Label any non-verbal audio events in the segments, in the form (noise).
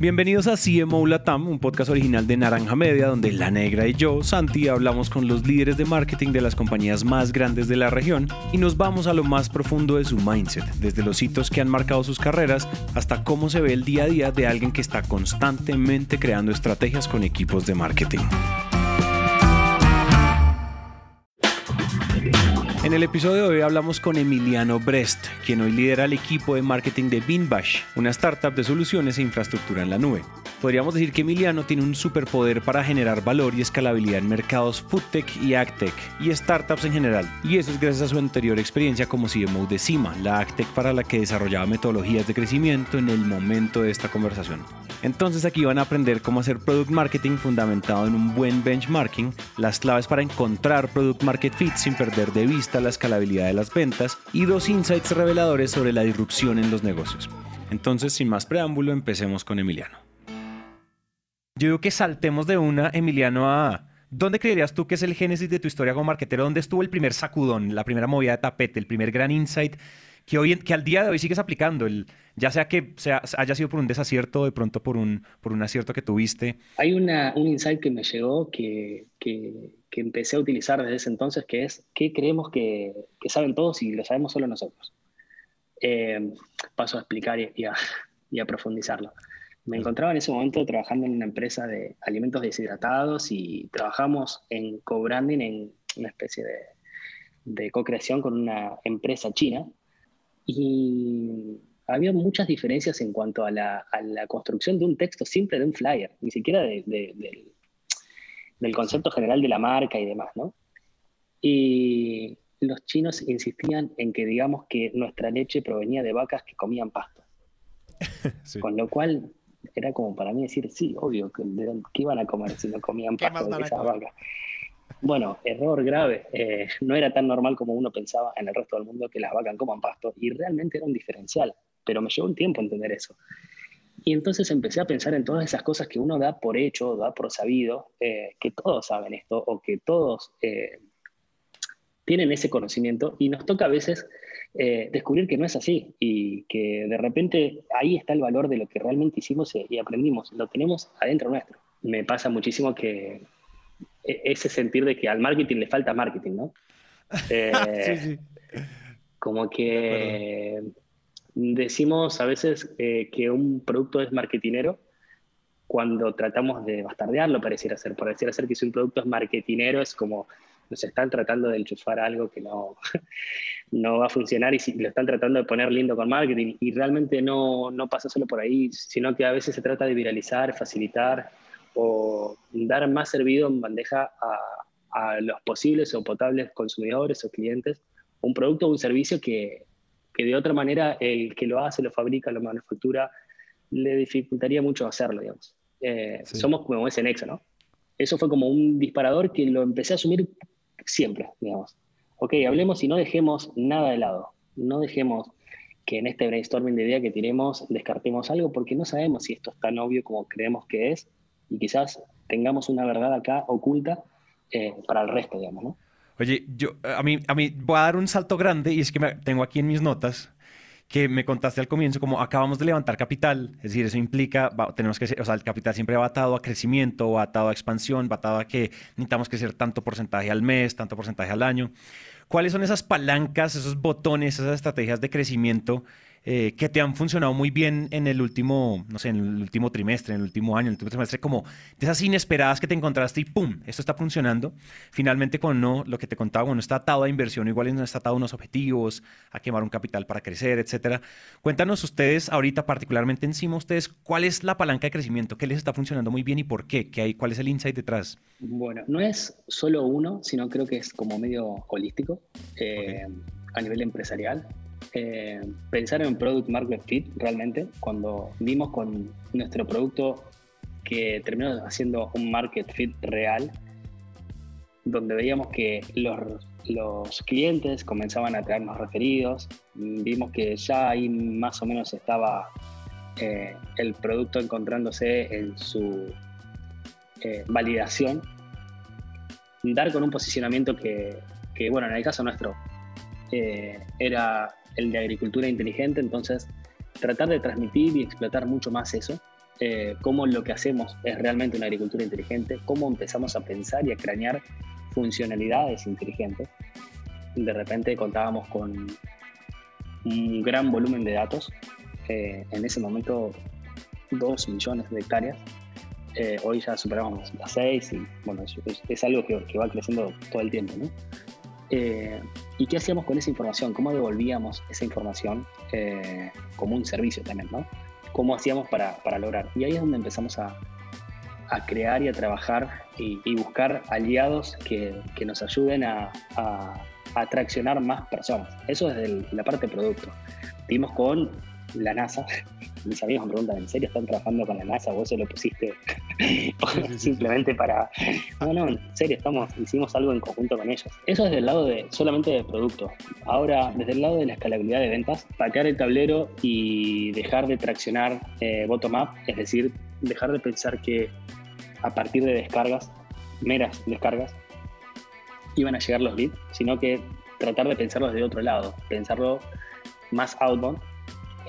Bienvenidos a CMO Latam, un podcast original de Naranja Media, donde La Negra y yo, Santi, hablamos con los líderes de marketing de las compañías más grandes de la región y nos vamos a lo más profundo de su mindset, desde los hitos que han marcado sus carreras hasta cómo se ve el día a día de alguien que está constantemente creando estrategias con equipos de marketing. En el episodio de hoy hablamos con Emiliano Brest, quien hoy lidera el equipo de marketing de Beanbash, una startup de soluciones e infraestructura en la nube. Podríamos decir que Emiliano tiene un superpoder para generar valor y escalabilidad en mercados foodtech y agtech y startups en general. Y eso es gracias a su anterior experiencia como CMO de Cima, la agtech para la que desarrollaba metodologías de crecimiento en el momento de esta conversación. Entonces aquí van a aprender cómo hacer product marketing fundamentado en un buen benchmarking, las claves para encontrar product market fit sin perder de vista la escalabilidad de las ventas y dos insights reveladores sobre la disrupción en los negocios. Entonces, sin más preámbulo, empecemos con Emiliano. Yo digo que saltemos de una, Emiliano, a... ¿Dónde creerías tú que es el génesis de tu historia como marketero? ¿Dónde estuvo el primer sacudón, la primera movida de tapete, el primer gran insight que, hoy, que al día de hoy sigues aplicando? El, ya sea que sea, haya sido por un desacierto o de pronto por un, por un acierto que tuviste. Hay una, un insight que me llegó que, que, que, empecé a utilizar desde ese entonces, que es ¿qué creemos que, que saben todos y lo sabemos solo nosotros? Eh, paso a explicar y, y, a, y a profundizarlo. Me encontraba en ese momento trabajando en una empresa de alimentos deshidratados y trabajamos en co-branding, en una especie de, de co-creación con una empresa china. Y había muchas diferencias en cuanto a la, a la, construcción de un texto simple de un flyer, ni siquiera de, de, del, del, concepto general de la marca y demás, ¿no? Y los chinos insistían en que digamos que nuestra leche provenía de vacas que comían pasto. (laughs) Sí. Con lo cual era como para mí decir, sí, obvio, que, ¿qué iban a comer si no comían pasto de esas vacas? Bueno, error grave. Eh, no era tan normal como uno pensaba en el resto del mundo que las vacas coman pasto y realmente era un diferencial, pero me llevó un tiempo entender eso. Y entonces empecé a pensar en todas esas cosas que uno da por hecho, da por sabido, eh, que todos saben esto o que todos eh, tienen ese conocimiento y nos toca a veces eh, descubrir que no es así y que de repente ahí está el valor de lo que realmente hicimos y aprendimos, lo tenemos adentro nuestro. Me pasa muchísimo que ese sentir de que al marketing le falta marketing, ¿no? (laughs) Eh, sí, sí. Como que decimos a veces eh, que un producto es marketinero cuando tratamos de bastardearlo, pareciera ser. Pareciera ser que si un producto es marketinero es como nos están tratando de enchufar algo que no, (laughs) no va a funcionar y si lo están tratando de poner lindo con marketing y realmente no, no pasa solo por ahí, sino que a veces se trata de viralizar, facilitar o dar más servido en bandeja a, a los posibles o potables consumidores o clientes un producto o un servicio que, que de otra manera el que lo hace, lo fabrica, lo manufactura, le dificultaría mucho hacerlo, digamos. Eh, sí. Somos como ese nexo, ¿no? Eso fue como un disparador que lo empecé a asumir siempre, digamos. Ok, hablemos y no dejemos nada de lado. No dejemos que en este brainstorming de idea que tenemos descartemos algo porque no sabemos si esto es tan obvio como creemos que es y quizás tengamos una verdad acá oculta eh, para el resto, digamos, ¿no? Oye, yo a mí, a mí voy a dar un salto grande y es que me, tengo aquí en mis notas que me contaste al comienzo, como acabamos de levantar capital, es decir, eso implica, va, tenemos que, o sea, el capital siempre va atado a crecimiento, va atado a expansión, va atado a que necesitamos crecer tanto porcentaje al mes, tanto porcentaje al año. ¿Cuáles son esas palancas, esos botones, esas estrategias de crecimiento eh, que te han funcionado muy bien en el último, no sé, en el último trimestre, en el último año, en el último trimestre, como de esas inesperadas que te encontraste y ¡pum! Esto está funcionando. Finalmente, con no, lo que te contaba, bueno, está atado a inversión, igual no está atado a unos objetivos, a quemar un capital para crecer, etcétera. Cuéntanos ustedes, ahorita particularmente encima, ustedes, ¿cuál es la palanca de crecimiento? ¿Qué les está funcionando muy bien y por qué? ¿Qué hay, ¿Cuál es el insight detrás? Bueno, no es solo uno, sino creo que es como medio holístico eh, okay. a nivel empresarial eh, pensar en product market fit realmente cuando vimos con nuestro producto que terminó haciendo un market fit real donde veíamos que los, los clientes comenzaban a traernos referidos vimos que ya ahí más o menos estaba eh, el producto encontrándose en su eh, validación dar con un posicionamiento que, que bueno en el caso nuestro era el de agricultura inteligente, entonces tratar de transmitir y explotar mucho más eso, eh, cómo lo que hacemos es realmente una agricultura inteligente, cómo empezamos a pensar y a cranear funcionalidades inteligentes. De repente contábamos con un gran volumen de datos, eh, en ese momento 2 millones de hectáreas, eh, hoy ya superamos las 6 y bueno, es, algo que, que, va creciendo todo el tiempo. ¿no? Eh, ¿Y qué hacíamos con esa información? ¿Cómo devolvíamos esa información eh, como un servicio también? ¿no? ¿Cómo hacíamos para, para, lograr? Y ahí es donde empezamos a, a crear y a trabajar y, buscar aliados que, que, nos ayuden a, a, atraccionar más personas. Eso es la parte de producto. Vimos con la NASA. (laughs) Mis amigos me preguntan, ¿en serio están trabajando con la NASA? ¿Vos se lo pusiste (laughs) simplemente para... No, no, en serio, estamos, hicimos algo en conjunto con ellos. Eso es del lado de solamente de producto. Ahora, desde el lado de la escalabilidad de ventas, patear el tablero y dejar de traccionar eh, bottom-up, es decir, dejar de pensar que a partir de descargas, meras descargas, iban a llegar los leads, sino que tratar de pensarlos de otro lado, pensarlo más outbound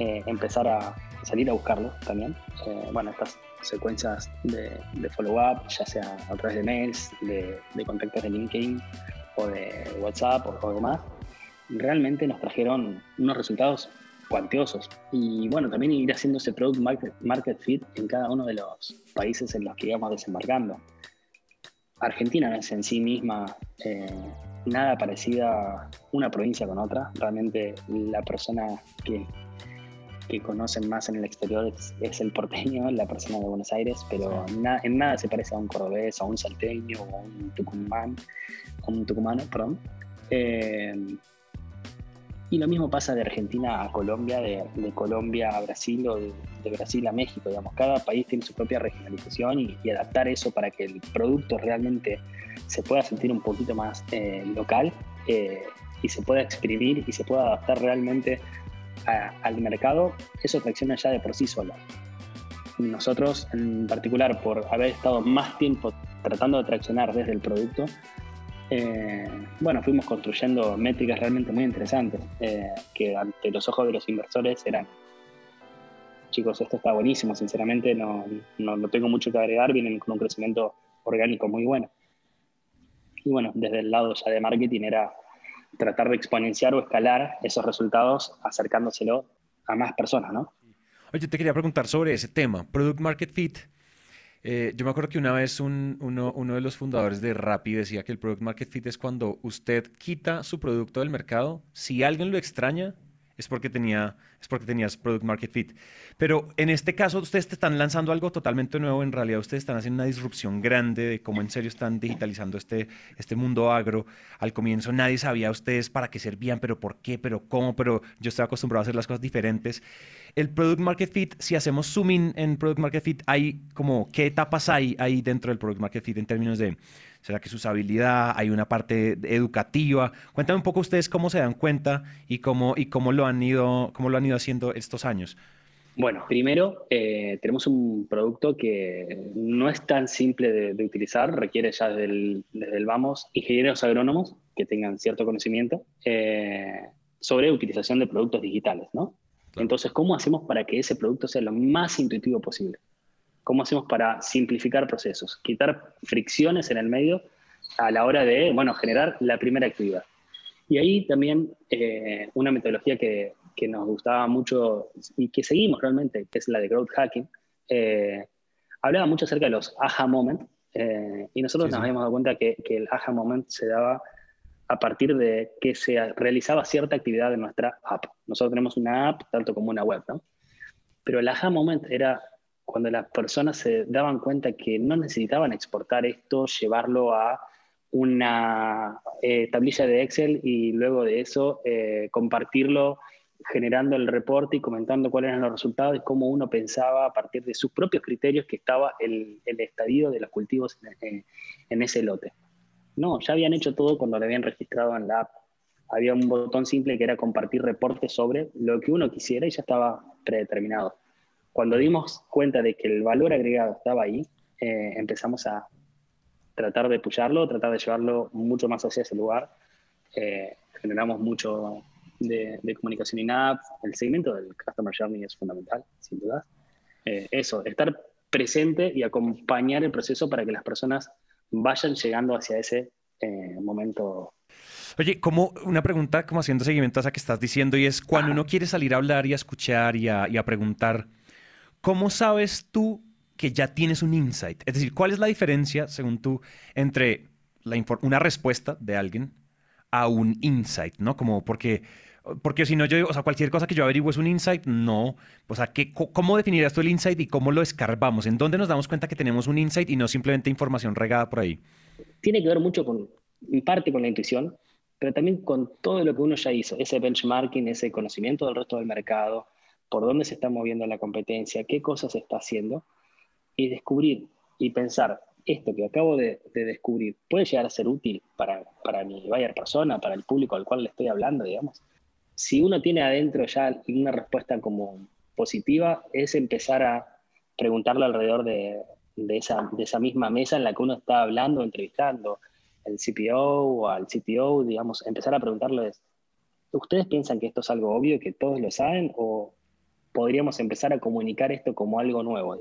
eh, empezar a salir a buscarlo también. Eh, bueno, estas secuencias de, follow-up, ya sea a través de mails, de, contactos de LinkedIn o de WhatsApp o, demás, realmente nos trajeron unos resultados cuantiosos. Y bueno, también ir haciendo ese product market, fit en cada uno de los países en los que íbamos desembarcando. Argentina no es en sí misma eh, nada parecida una provincia con otra. Realmente la persona que, que conocen más en el exterior es, el porteño, (laughs) la persona de Buenos Aires, pero en nada se parece a un cordobés, a un salteño o a un tucumán, un tucumano, perdón. Eh, y lo mismo pasa de Argentina a Colombia, de, Colombia a Brasil o de, Brasil a México, digamos. Cada país tiene su propia regionalización y, adaptar eso para que el producto realmente se pueda sentir un poquito más eh, local eh, y se pueda exprimir y se pueda adaptar realmente al mercado, eso tracciona ya de por sí solo. Nosotros, en particular, por haber estado más tiempo tratando de traccionar desde el producto, eh, bueno, fuimos construyendo métricas realmente muy interesantes, eh, que ante los ojos de los inversores eran, chicos, esto está buenísimo, sinceramente no, no, no tengo mucho que agregar, vienen con un crecimiento orgánico muy bueno. Y bueno, desde el lado ya de marketing era tratar de exponenciar o escalar esos resultados acercándoselo a más personas, ¿no? Oye, te quería preguntar sobre ese tema, Product Market Fit. Eh, yo me acuerdo que una vez un, uno, uno, de los fundadores de Rappi decía que el Product Market Fit es cuando usted quita su producto del mercado, si alguien lo extraña, es porque, tenía, es porque tenías Product Market Fit. Pero en este caso, ustedes te están lanzando algo totalmente nuevo. En realidad, ustedes están haciendo una disrupción grande de cómo en serio están digitalizando este, este mundo agro. Al comienzo nadie sabía ustedes para qué servían, pero por qué, pero cómo, pero yo estaba acostumbrado a hacer las cosas diferentes. El Product Market Fit, si hacemos zoom in en Product Market Fit, hay como, ¿qué etapas hay ahí dentro del Product Market Fit en términos de ¿Será que es usabilidad? ¿Hay una parte educativa? Cuéntame un poco ustedes cómo se dan cuenta y cómo, y cómo, lo, han ido, cómo lo han ido haciendo estos años. Bueno, primero eh, tenemos un producto que no es tan simple de, utilizar, requiere ya desde el, vamos ingenieros agrónomos que tengan cierto conocimiento eh, sobre utilización de productos digitales, ¿no? Entonces, ¿cómo hacemos para que ese producto sea lo más intuitivo posible? ¿Cómo hacemos para simplificar procesos? Quitar fricciones en el medio a la hora de, bueno, generar la primera actividad. Y ahí también eh, una metodología que, que, nos gustaba mucho y que seguimos realmente, que es la de growth hacking, eh, hablaba mucho acerca de los aha moment, eh, y nosotros nos habíamos dado cuenta que, que, el aha moment se daba a partir de que se realizaba cierta actividad en nuestra app. Nosotros tenemos una app tanto como una web, ¿no? Pero el aha moment era cuando las personas se daban cuenta que no necesitaban exportar esto, llevarlo a una eh, tablilla de Excel y luego de eso eh, compartirlo generando el reporte y comentando cuáles eran los resultados y cómo uno pensaba a partir de sus propios criterios que estaba el, estadio de los cultivos en, en, ese lote. No, ya habían hecho todo cuando lo habían registrado en la app. Había un botón simple que era compartir reportes sobre lo que uno quisiera y ya estaba predeterminado. Cuando dimos cuenta de que el valor agregado estaba ahí, eh, empezamos a tratar de pujarlo, tratar de llevarlo mucho más hacia ese lugar. Eh, generamos mucho, de, comunicación in-app, el seguimiento del Customer Journey es fundamental, sin duda. Eh, eso, estar presente y acompañar el proceso para que las personas vayan llegando hacia ese eh, momento. Oye, como una pregunta, como haciendo seguimiento a esa que estás diciendo, y es cuando uno quiere salir a hablar y a escuchar y a, y a preguntar, ¿cómo sabes tú que ya tienes un insight? Es decir, ¿cuál es la diferencia, según tú, entre la una respuesta de alguien a un insight, ¿no? Como porque porque si no, yo, o sea, cualquier cosa que yo averiguo es un insight, no. O sea, ¿qué, ¿cómo definirías tú el insight y cómo lo escarbamos? ¿En dónde nos damos cuenta que tenemos un insight y no simplemente información regada por ahí? Tiene que ver mucho con, en parte con la intuición, pero también con todo lo que uno ya hizo, ese benchmarking, ese conocimiento del resto del mercado, por dónde se está moviendo la competencia, qué cosas se está haciendo, y descubrir y pensar, esto que acabo de, descubrir puede llegar a ser útil para, para mi buyer persona, para el público al cual le estoy hablando, digamos si uno tiene adentro ya una respuesta como positiva, es empezar a preguntarle alrededor de, esa, misma mesa en la que uno está hablando, entrevistando, el CPO o al CTO, digamos, empezar a preguntarles, ¿ustedes piensan que esto es algo obvio, que todos lo saben, o podríamos empezar a comunicar esto como algo nuevo?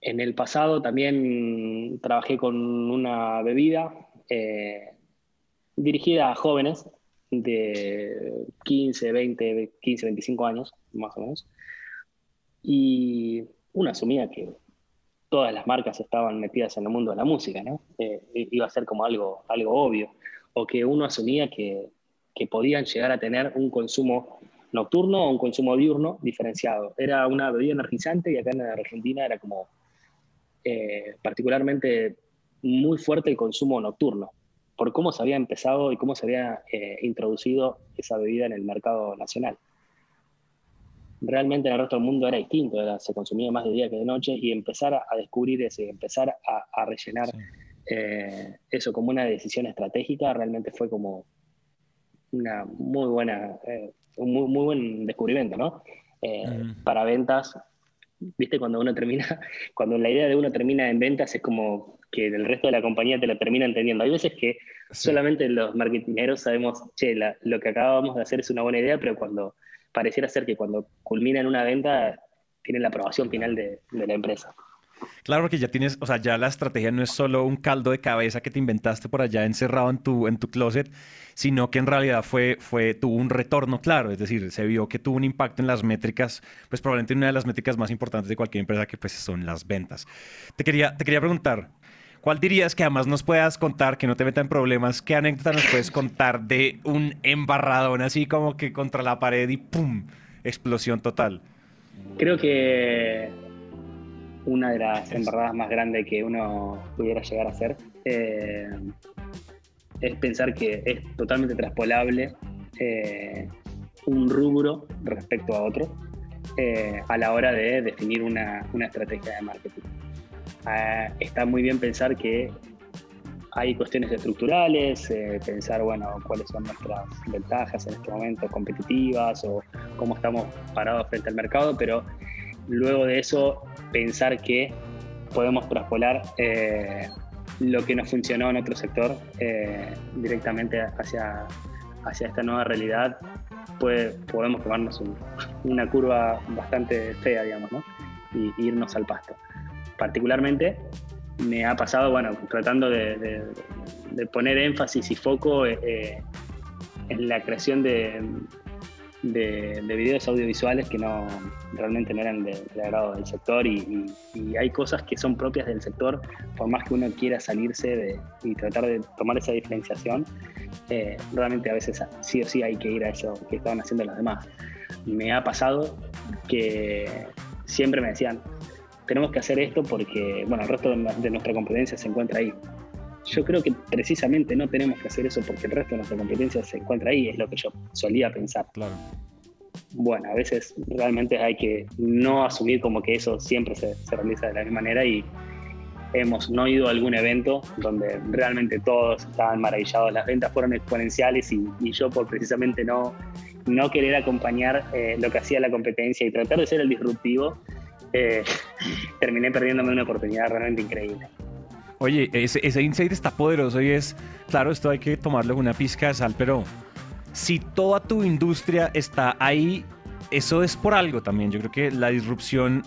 En el pasado también trabajé con una bebida eh, dirigida a jóvenes de 15, 20, 15, 25 años, más o menos. Y uno asumía que todas las marcas estaban metidas en el mundo de la música, ¿no? Eh, iba a ser como algo, algo obvio. O que uno asumía que, que podían llegar a tener un consumo nocturno o un consumo diurno diferenciado. Era una bebida energizante y acá en Argentina era como eh, particularmente muy fuerte el consumo nocturno por cómo se había empezado y cómo se había eh, introducido esa bebida en el mercado nacional. Realmente en el resto del mundo era distinto, se consumía más de día que de noche y empezar a, descubrir eso y empezar a, rellenar eh, eso como una decisión estratégica realmente fue como una muy buena, eh, un muy, muy, buen descubrimiento, ¿no? Para ventas, viste, cuando uno termina, (laughs) cuando la idea de uno termina en ventas es como que el resto de la compañía te lo termina entendiendo. Hay veces que solamente los marketineros sabemos, che, lo que acabamos de hacer es una buena idea, pero cuando pareciera ser que cuando culmina en una venta, tiene la aprobación final de, de la empresa. Claro, porque ya tienes, o sea, ya la estrategia no es solo un caldo de cabeza que te inventaste por allá encerrado en tu, en tu closet, sino que en realidad fue, fue, tuvo un retorno claro, es decir, se vio que tuvo un impacto en las métricas, pues probablemente una de las métricas más importantes de cualquier empresa que pues son las ventas. Te quería, te quería preguntar, ¿Cuál dirías que además nos puedas contar, que no te meta en problemas? ¿Qué anécdota nos puedes contar de un embarradón así como que contra la pared y ¡pum! Explosión total. Creo que una de las embarradas más grandes que uno pudiera llegar a hacer. Eh, es pensar que es totalmente traspolable eh, un rubro respecto a otro eh, a la hora de definir una, estrategia de marketing. Ah, está muy bien pensar que hay cuestiones estructurales, pensar, bueno, cuáles son nuestras ventajas en este momento competitivas o cómo estamos parados frente al mercado, pero luego de eso pensar que podemos traspolar eh, lo que nos funcionó en otro sector eh, directamente hacia, hacia esta nueva realidad, pues podemos tomarnos una curva bastante fea, digamos, ¿no? y, irnos al pasto. Particularmente me ha pasado, bueno, tratando de, poner énfasis y foco eh, en la creación de, de, videos audiovisuales que no realmente no eran de, agrado del sector y, hay cosas que son propias del sector, por más que uno quiera salirse y tratar de tomar esa diferenciación, eh, realmente a veces sí o sí hay que ir a eso que estaban haciendo los demás. Me ha pasado que siempre me decían, tenemos que hacer esto porque, bueno, el resto de nuestra competencia se encuentra ahí. Yo creo que precisamente no tenemos que hacer eso porque el resto de nuestra competencia se encuentra ahí, es lo que yo solía pensar. Claro. Bueno, a veces realmente hay que no asumir como que eso siempre se, realiza de la misma manera y hemos no ido a algún evento donde realmente todos estaban maravillados, las ventas fueron exponenciales y, yo por precisamente no, no querer acompañar eh, lo que hacía la competencia y tratar de ser el disruptivo, eh, terminé perdiéndome una oportunidad realmente increíble. Oye, ese, ese insight está poderoso y es, claro, esto hay que tomarlo con una pizca de sal, pero si toda tu industria está ahí, eso es por algo también. Yo creo que la disrupción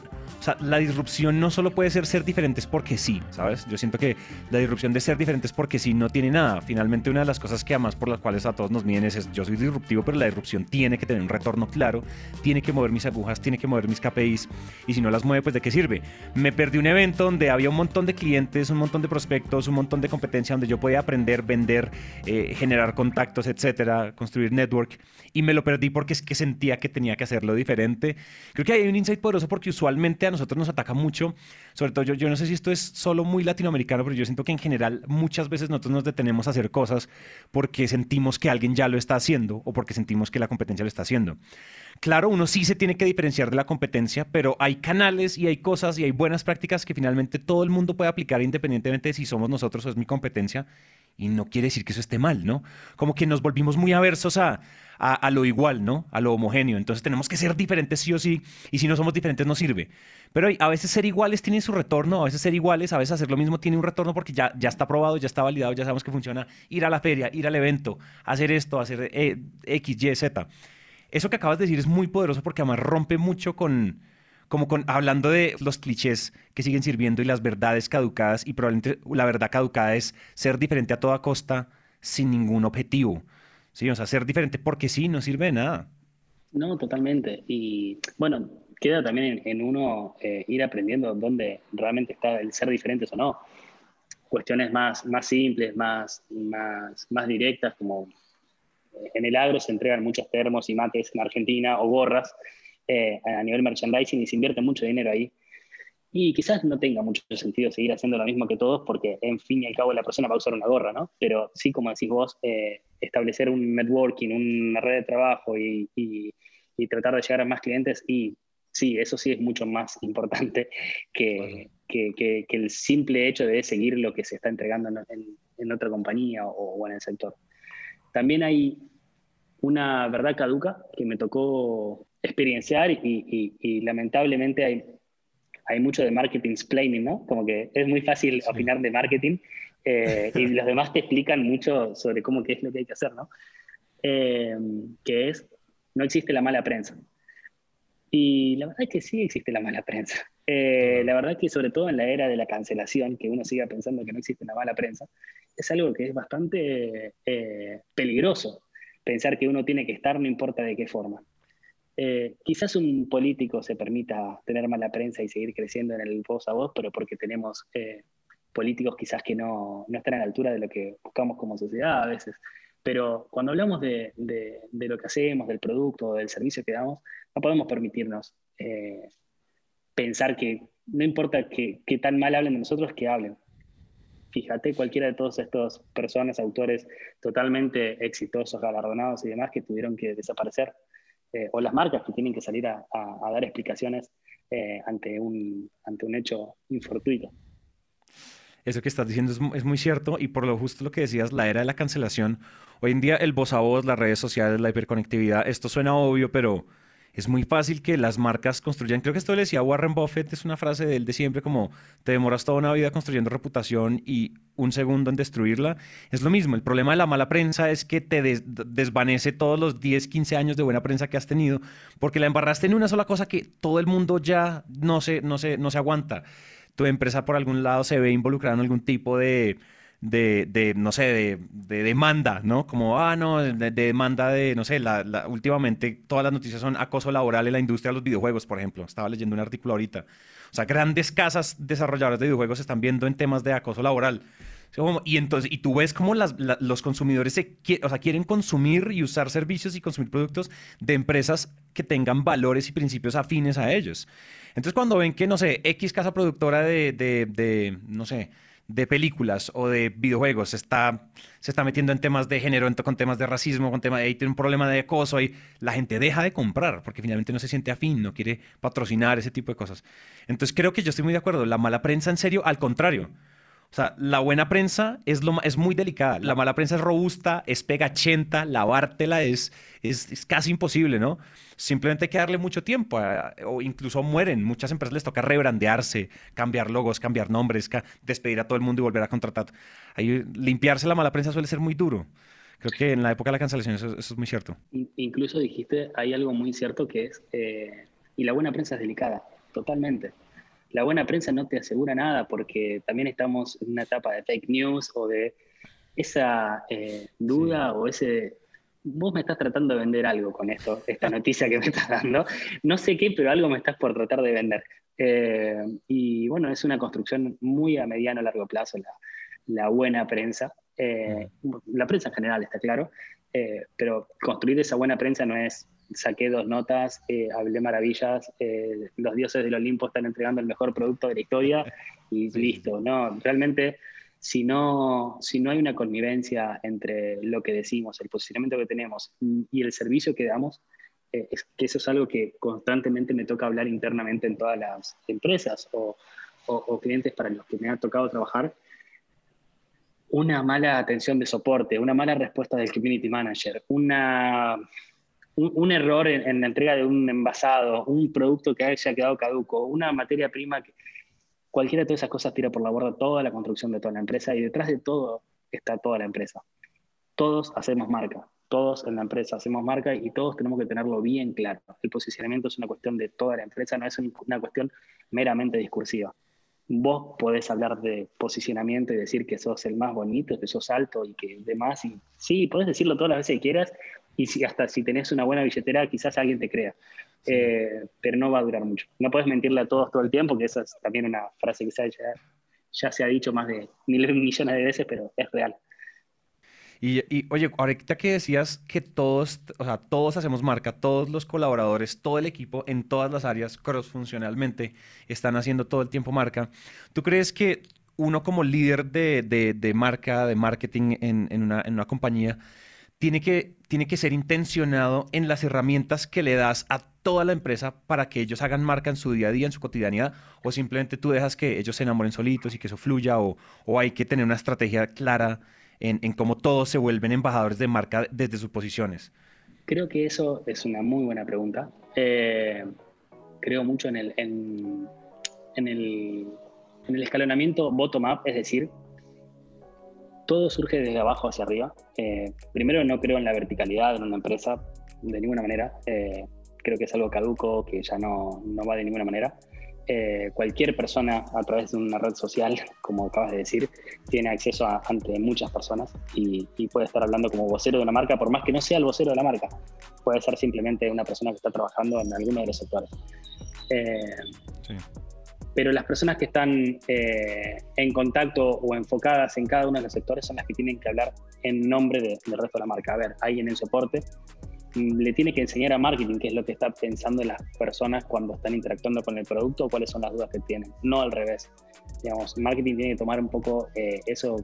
sea, la disrupción no solo puede ser ser diferentes porque sí, ¿sabes? Yo siento que la disrupción de ser diferentes porque sí no tiene nada. Finalmente, una de las cosas que además por las cuales a todos nos miden es, yo soy disruptivo, pero la disrupción tiene que tener un retorno claro, tiene que mover mis agujas, tiene que mover mis KPIs, y si no las mueve, pues ¿de qué sirve? Me perdí un evento donde había un montón de clientes, un montón de prospectos, un montón de competencia donde yo podía aprender, vender, eh, generar contactos, etcétera, construir network, y me lo perdí porque es que sentía que tenía que hacerlo diferente. Creo que hay un insight poderoso porque usualmente a nosotros nos ataca mucho, sobre todo yo, yo no sé si esto es solo muy latinoamericano, pero yo siento que en general muchas veces nosotros nos detenemos a hacer cosas porque sentimos que alguien ya lo está haciendo o porque sentimos que la competencia lo está haciendo. Claro, uno sí se tiene que diferenciar de la competencia, pero hay canales y hay cosas y hay buenas prácticas que finalmente todo el mundo puede aplicar independientemente de si somos nosotros o es mi competencia. Y no quiere decir que eso esté mal, ¿no? Como que nos volvimos muy aversos a, a, lo igual, ¿no? A lo homogéneo. Entonces tenemos que ser diferentes sí o sí, y si no somos diferentes no sirve. Pero a veces ser iguales tiene su retorno, a veces ser iguales, a veces hacer lo mismo tiene un retorno porque ya, ya está probado, ya está validado, ya sabemos que funciona. Ir a la feria, ir al evento, hacer esto, hacer eh, X, Y, Z. Eso que acabas de decir es muy poderoso porque además rompe mucho con, como con, hablando de los clichés que siguen sirviendo y las verdades caducadas, y probablemente la verdad caducada es ser diferente a toda costa sin ningún objetivo. Sí, o sea, ser diferente porque sí, no sirve de nada. No, totalmente. Y bueno, queda también en, uno eh, ir aprendiendo dónde realmente está el ser diferentes o no. Cuestiones más, más simples, más, más, más directas, como eh, en el agro se entregan muchos termos y mates en Argentina o gorras eh, a nivel merchandising y se invierte mucho dinero ahí. Y quizás no tenga mucho sentido seguir haciendo lo mismo que todos, porque en fin y al cabo la persona va a usar una gorra, ¿no? Pero sí, como decís vos, eh, establecer un networking, una red de trabajo y, y, tratar de llegar a más clientes, y sí, eso sí es mucho más (laughs) importante que, que, que, el simple hecho de seguir lo que se está entregando en, en, otra compañía o, o en el sector. También hay una verdad caduca que me tocó experienciar y, y, y, lamentablemente hay hay mucho de marketing explaining, ¿no? Como que es muy fácil opinar de marketing eh, y los demás te explican mucho sobre cómo qué es lo que hay que hacer, ¿no? Eh, que es, no existe la mala prensa. Y la verdad es que sí existe la mala prensa. Eh, la verdad es que sobre todo en la era de la cancelación, que uno siga pensando que no existe la mala prensa, es algo que es bastante peligroso. Pensar que uno tiene que estar no importa de qué forma. Eh, quizás un político se permita tener mala prensa y seguir creciendo en el voz a voz, pero porque tenemos eh, políticos quizás que no, no, están a la altura de lo que buscamos como sociedad a veces. Pero cuando hablamos de, de, lo que hacemos, del producto, del servicio que damos, no podemos permitirnos eh, pensar que no importa que, que, tan mal hablen de nosotros, que hablen. Fíjate, cualquiera de todos estos personas, autores totalmente exitosos, galardonados y demás, que tuvieron que desaparecer eh, o las marcas que tienen que salir a, dar explicaciones eh, ante, un, ante un hecho infortuito. Eso que estás diciendo es, muy cierto y por lo justo lo que decías, la era de la cancelación. Hoy en día el voz a voz, las redes sociales, la hiperconectividad, esto suena obvio, pero es muy fácil que las marcas construyan. Creo que esto le decía Warren Buffett, es una frase de él de siempre, como te demoras toda una vida construyendo reputación y un segundo en destruirla. Es lo mismo, el problema de la mala prensa es que te desvanece todos los 10, 15 años de buena prensa que has tenido, porque la embarraste en una sola cosa que todo el mundo ya no se, no se, no se aguanta. Tu empresa por algún lado se ve involucrada en algún tipo de de, no sé, de, demanda, ¿no? Como, ah, no, de, demanda de, no sé, la, últimamente todas las noticias son acoso laboral en la industria de los videojuegos, por ejemplo. Estaba leyendo un artículo ahorita. O sea, grandes casas desarrolladoras de videojuegos están viendo en temas de acoso laboral. Y entonces, y tú ves cómo los consumidores se, o sea, quieren consumir y usar servicios y consumir productos de empresas que tengan valores y principios afines a ellos. Entonces, cuando ven que, no sé, X casa productora de, de, de no sé, de películas o de videojuegos se está, se está metiendo en temas de género, con temas de racismo, con temas de tiene un problema de acoso, y la gente deja de comprar porque finalmente no se siente afín, no quiere patrocinar ese tipo de cosas. Entonces creo que yo estoy muy de acuerdo. La mala prensa, en serio, al contrario. O sea, la buena prensa es, lo, es muy delicada. La mala prensa es robusta, es pegachenta, lavártela es, es, casi imposible, ¿no? Simplemente hay que darle mucho tiempo, o incluso mueren. Muchas empresas les toca rebrandearse, cambiar logos, cambiar nombres, despedir a todo el mundo y volver a contratar. Limpiarse la mala prensa suele ser muy duro. Creo que en la época de la cancelación eso, es muy cierto. Incluso dijiste, hay algo muy cierto que es, eh, y la buena prensa es delicada, totalmente. La buena prensa no te asegura nada porque también estamos en una etapa de fake news o de esa eh, duda o ese... Vos me estás tratando de vender algo con esto, esta noticia que me estás dando. No sé qué, pero algo me estás por tratar de vender. Eh, y bueno, es una construcción muy a mediano largo plazo la, la buena prensa. Eh, la prensa en general, está claro, pero construir esa buena prensa no es saqué dos notas, eh, hablé maravillas, los dioses del Olimpo están entregando el mejor producto de la historia (laughs) y listo. No, realmente, si no, si no hay una connivencia entre lo que decimos, el posicionamiento que tenemos y el servicio que damos, es que eso es algo que constantemente me toca hablar internamente en todas las empresas o, o clientes para los que me ha tocado trabajar una mala atención de soporte, una mala respuesta del community manager, una, un, error en, la entrega de un envasado, un producto que haya quedado caduco, una materia prima que cualquiera de todas esas cosas tira por la borda toda la construcción de toda la empresa y detrás de todo está toda la empresa. Todos hacemos marca, todos en la empresa hacemos marca y todos tenemos que tenerlo bien claro. El posicionamiento es una cuestión de toda la empresa, no es una cuestión meramente discursiva vos podés hablar de posicionamiento y decir que sos el más bonito, que sos alto y que demás. Y sí, podés decirlo todas las veces que quieras y si, hasta si tenés una buena billetera quizás alguien te crea. Eh, pero no va a durar mucho. No puedes mentirle a todos todo el tiempo, que esa es también una frase que ya, ya se ha dicho más de mil (laughs) millones de veces, pero es real. Y, oye, ahorita que decías que todos, o sea, todos hacemos marca, todos los colaboradores, todo el equipo en todas las áreas cross-funcionalmente están haciendo todo el tiempo marca, ¿tú crees que uno como líder de, marca, de marketing en, una, compañía, tiene que, tiene que ser intencionado en las herramientas que le das a toda la empresa para que ellos hagan marca en su día a día, en su cotidianidad, o simplemente tú dejas que ellos se enamoren solitos y que eso fluya, o, o hay que tener una estrategia clara en, cómo todos se vuelven embajadores de marca desde sus posiciones? Creo que eso es una muy buena pregunta. Eh, creo mucho en el, en, el, en el escalonamiento bottom-up, es decir, todo surge desde abajo hacia arriba. Eh, primero, no creo en la verticalidad en una empresa de ninguna manera. Eh, creo que es algo caduco, que ya no, no va de ninguna manera. Eh, cualquier persona a través de una red social, (laughs) como acabas de decir, tiene acceso a, ante muchas personas y, puede estar hablando como vocero de una marca, por más que no sea el vocero de la marca. Puede ser simplemente una persona que está trabajando en alguno de los sectores. Eh, pero las personas que están eh, en contacto o enfocadas en cada uno de los sectores son las que tienen que hablar en nombre del resto de la marca. A ver, alguien en soporte le tiene que enseñar a marketing qué es lo que está pensando las personas cuando están interactuando con el producto o cuáles son las dudas que tienen, no al revés. Digamos, marketing tiene que tomar un poco eh, eso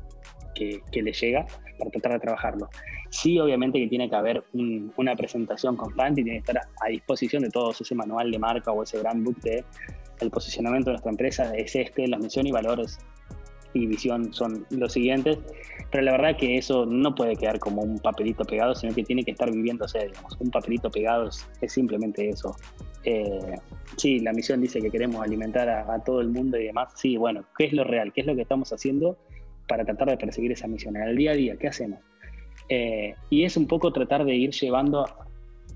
que, que, le llega para tratar de trabajarlo. Sí, obviamente que tiene que haber una presentación constante y tiene que estar a disposición de todos ese manual de marca o ese brand book de el posicionamiento de nuestra empresa es este, la misión y valores y visión son los siguientes, pero la verdad que eso no puede quedar como un papelito pegado, sino que tiene que estar viviéndose, digamos. Un papelito pegado es, simplemente eso. Eh, sí, la misión dice que queremos alimentar a, todo el mundo y demás. Sí, bueno, ¿qué es lo real? ¿Qué es lo que estamos haciendo para tratar de perseguir esa misión? En el día a día, ¿qué hacemos? Eh, y es un poco tratar de ir llevando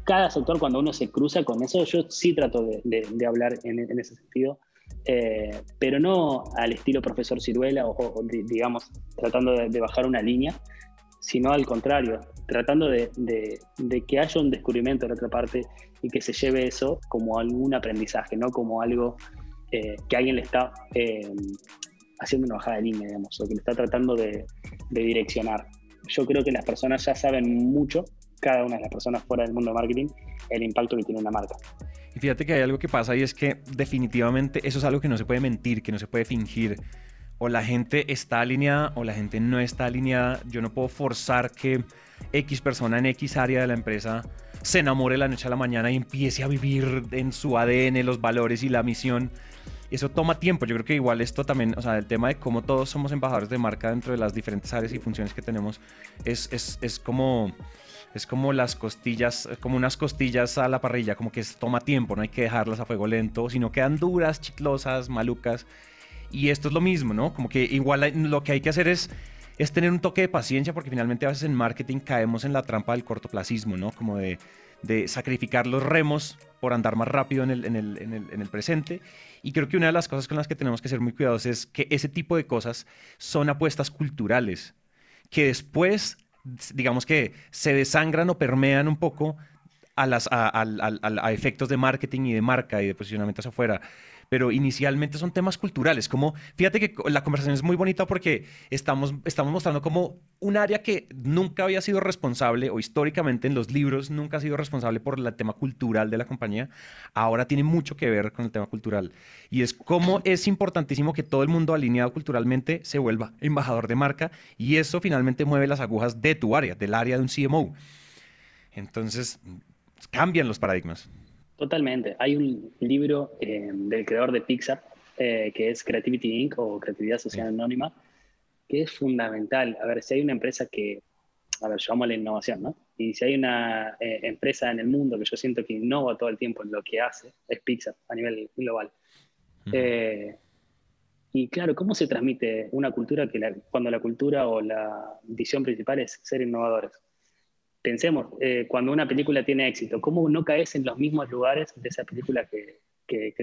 cada sector cuando uno se cruza con eso. Yo sí trato de, hablar en ese sentido eh, pero no al estilo profesor Ciruela o, digamos, tratando de, bajar una línea, sino al contrario, tratando de, que haya un descubrimiento de la otra parte y que se lleve eso como algún aprendizaje, no como algo eh, que alguien le está eh, haciendo una bajada de línea, digamos, o que le está tratando de, direccionar. Yo creo que las personas ya saben mucho, cada una de las personas fuera del mundo de marketing, el impacto que tiene una marca. Y fíjate que hay algo que pasa y es que definitivamente eso es algo que no se puede mentir, que no se puede fingir. O la gente está alineada o la gente no está alineada. Yo no puedo forzar que X persona en X área de la empresa se enamore la noche a la mañana y empiece a vivir en su ADN los valores y la misión. Eso toma tiempo. Yo creo que igual esto también, o sea, el tema de cómo todos somos embajadores de marca dentro de las diferentes áreas y funciones que tenemos es, es, es como es como las costillas, como unas costillas a la parrilla, como que toma tiempo, no hay que dejarlas a fuego lento, sino quedan duras, chiclosas, malucas. Y esto es lo mismo, ¿no? Como que igual lo que hay que hacer es es tener un toque de paciencia porque finalmente a veces en marketing caemos en la trampa del cortoplacismo, ¿no? Como de, sacrificar los remos por andar más rápido en el, en, el, en el, presente. Y creo que una de las cosas con las que tenemos que ser muy cuidadosos es que ese tipo de cosas son apuestas culturales que después, digamos que se desangran o permean un poco a, las, a, efectos de marketing y de marca y de posicionamiento hacia afuera pero inicialmente son temas culturales. Como, fíjate que la conversación es muy bonita porque estamos, estamos mostrando como un área que nunca había sido responsable o históricamente en los libros nunca ha sido responsable por el tema cultural de la compañía, ahora tiene mucho que ver con el tema cultural. Y es como es importantísimo que todo el mundo alineado culturalmente se vuelva embajador de marca y eso finalmente mueve las agujas de tu área, del área de un CMO. Entonces, cambian los paradigmas. Totalmente. Hay un libro eh, del creador de Pixar, eh, que es Creativity Inc. o Creatividad Social Anónima, que es fundamental. A ver, si hay una empresa que, a ver, yo amo la innovación, ¿no? Y si hay una eh, empresa en el mundo que yo siento que innova todo el tiempo en lo que hace, es Pixar a nivel global. y claro, ¿cómo se transmite una cultura que cuando la cultura o la visión principal es ser innovadores? Pensemos, eh, cuando una película tiene éxito, ¿cómo no caes en los mismos lugares de esa película que,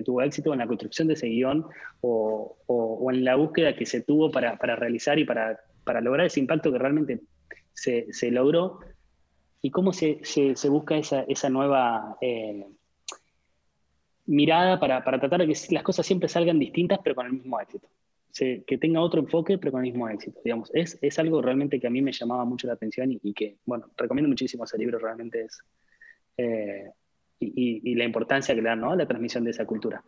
tuvo éxito en la construcción de ese guion o, en la búsqueda que se tuvo para, realizar y para, lograr ese impacto que realmente se, logró? ¿Y cómo se, busca esa, nueva eh, mirada para, para tratar de que las cosas siempre salgan distintas pero con el mismo éxito? Que tenga otro enfoque, pero con el mismo éxito. Digamos, es, es algo realmente que a mí me llamaba mucho la atención y, que, bueno, recomiendo muchísimo ese libro, realmente es. Eh, y, la importancia que le dan ¿no? a la transmisión de esa cultura.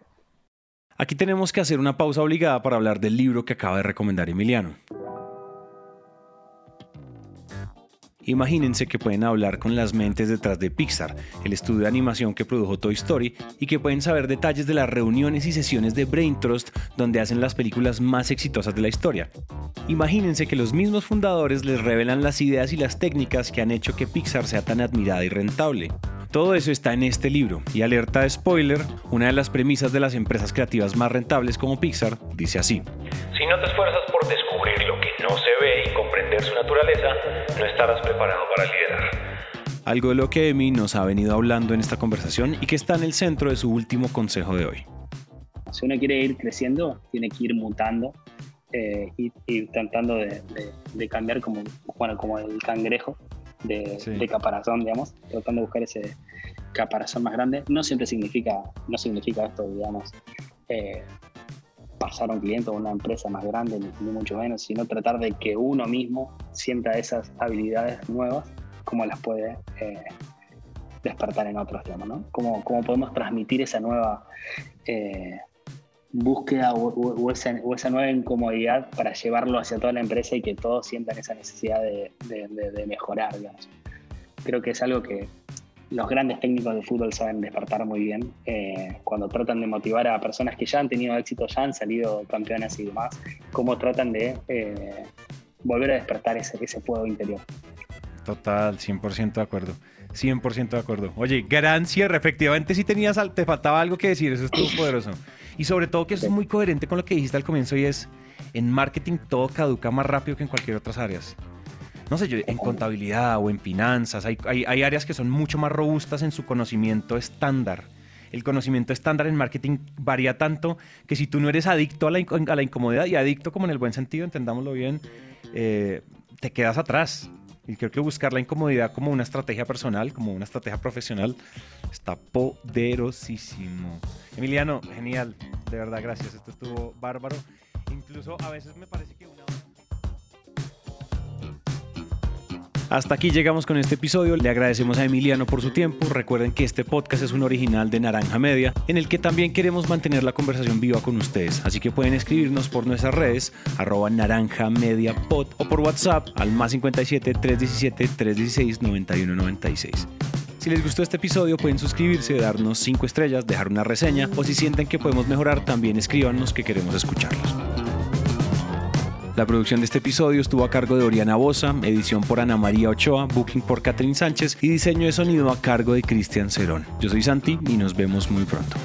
Aquí tenemos que hacer una pausa obligada para hablar del libro que acaba de recomendar Emiliano. Imagínense que pueden hablar con las mentes detrás de Pixar, el estudio de animación que produjo Toy Story, y que pueden saber detalles de las reuniones y sesiones de Brain Trust donde hacen las películas más exitosas de la historia. Imagínense que los mismos fundadores les revelan las ideas y las técnicas que han hecho que Pixar sea tan admirada y rentable. Todo eso está en este libro, y alerta de spoiler, una de las premisas de las empresas creativas más rentables como Pixar dice así. Si no te esfuerzas su naturaleza, no estarás preparado para liderar. Algo de lo que Emi nos ha venido hablando en esta conversación y que está en el centro de su último consejo de hoy. Si uno quiere ir creciendo, tiene que ir mutando eh, y, tratando de, cambiar como, bueno, como el cangrejo de, caparazón, digamos, tratando de buscar ese caparazón más grande. No siempre significa, no significa esto, digamos, eh, pasar a un cliente o una empresa más grande, ni, mucho menos, sino tratar de que uno mismo sienta esas habilidades nuevas, como las puede eh, despertar en otros, digamos, ¿no? Cómo, podemos transmitir esa nueva eh, búsqueda o, esa, nueva incomodidad para llevarlo hacia toda la empresa y que todos sientan esa necesidad de, mejorar. Creo que es algo que, los grandes técnicos de fútbol saben despertar muy bien eh, cuando tratan de motivar a personas que ya han tenido éxito, ya han salido campeonas y demás, cómo tratan de eh, volver a despertar ese, ese fuego interior. Total, 100% de acuerdo. 100% de acuerdo. Oye, gran cierre. Efectivamente, si tenías, te faltaba algo que decir. Eso estuvo poderoso. Y sobre todo que eso es muy coherente con lo que dijiste al comienzo y es, en marketing todo caduca más rápido que en cualquier otras áreas no sé, yo, en contabilidad o en finanzas, hay, áreas que son mucho más robustas en su conocimiento estándar. El conocimiento estándar en marketing varía tanto que si tú no eres adicto a la, incomodidad, y adicto como en el buen sentido, entendámoslo bien, eh, te quedas atrás. Y creo que buscar la incomodidad como una estrategia personal, como una estrategia profesional, está poderosísimo. Emiliano, genial, de verdad, gracias. Esto estuvo bárbaro. Incluso a veces me parece Hasta aquí llegamos con este episodio. Le agradecemos a Emiliano por su tiempo. Recuerden que este podcast es un original de Naranja Media, en el que también queremos mantener la conversación viva con ustedes. Así que pueden escribirnos por nuestras redes, arroba naranja media pod, o por WhatsApp al más 57 317 316 9196. Si les gustó este episodio pueden suscribirse, darnos 5 estrellas, dejar una reseña o si sienten que podemos mejorar también escríbanos que queremos escucharlos. La producción de este episodio estuvo a cargo de Oriana Bosa, edición por Ana María Ochoa, booking por Catherine Sánchez y diseño de sonido a cargo de Cristian Cerón. Yo soy Santi y nos vemos muy pronto.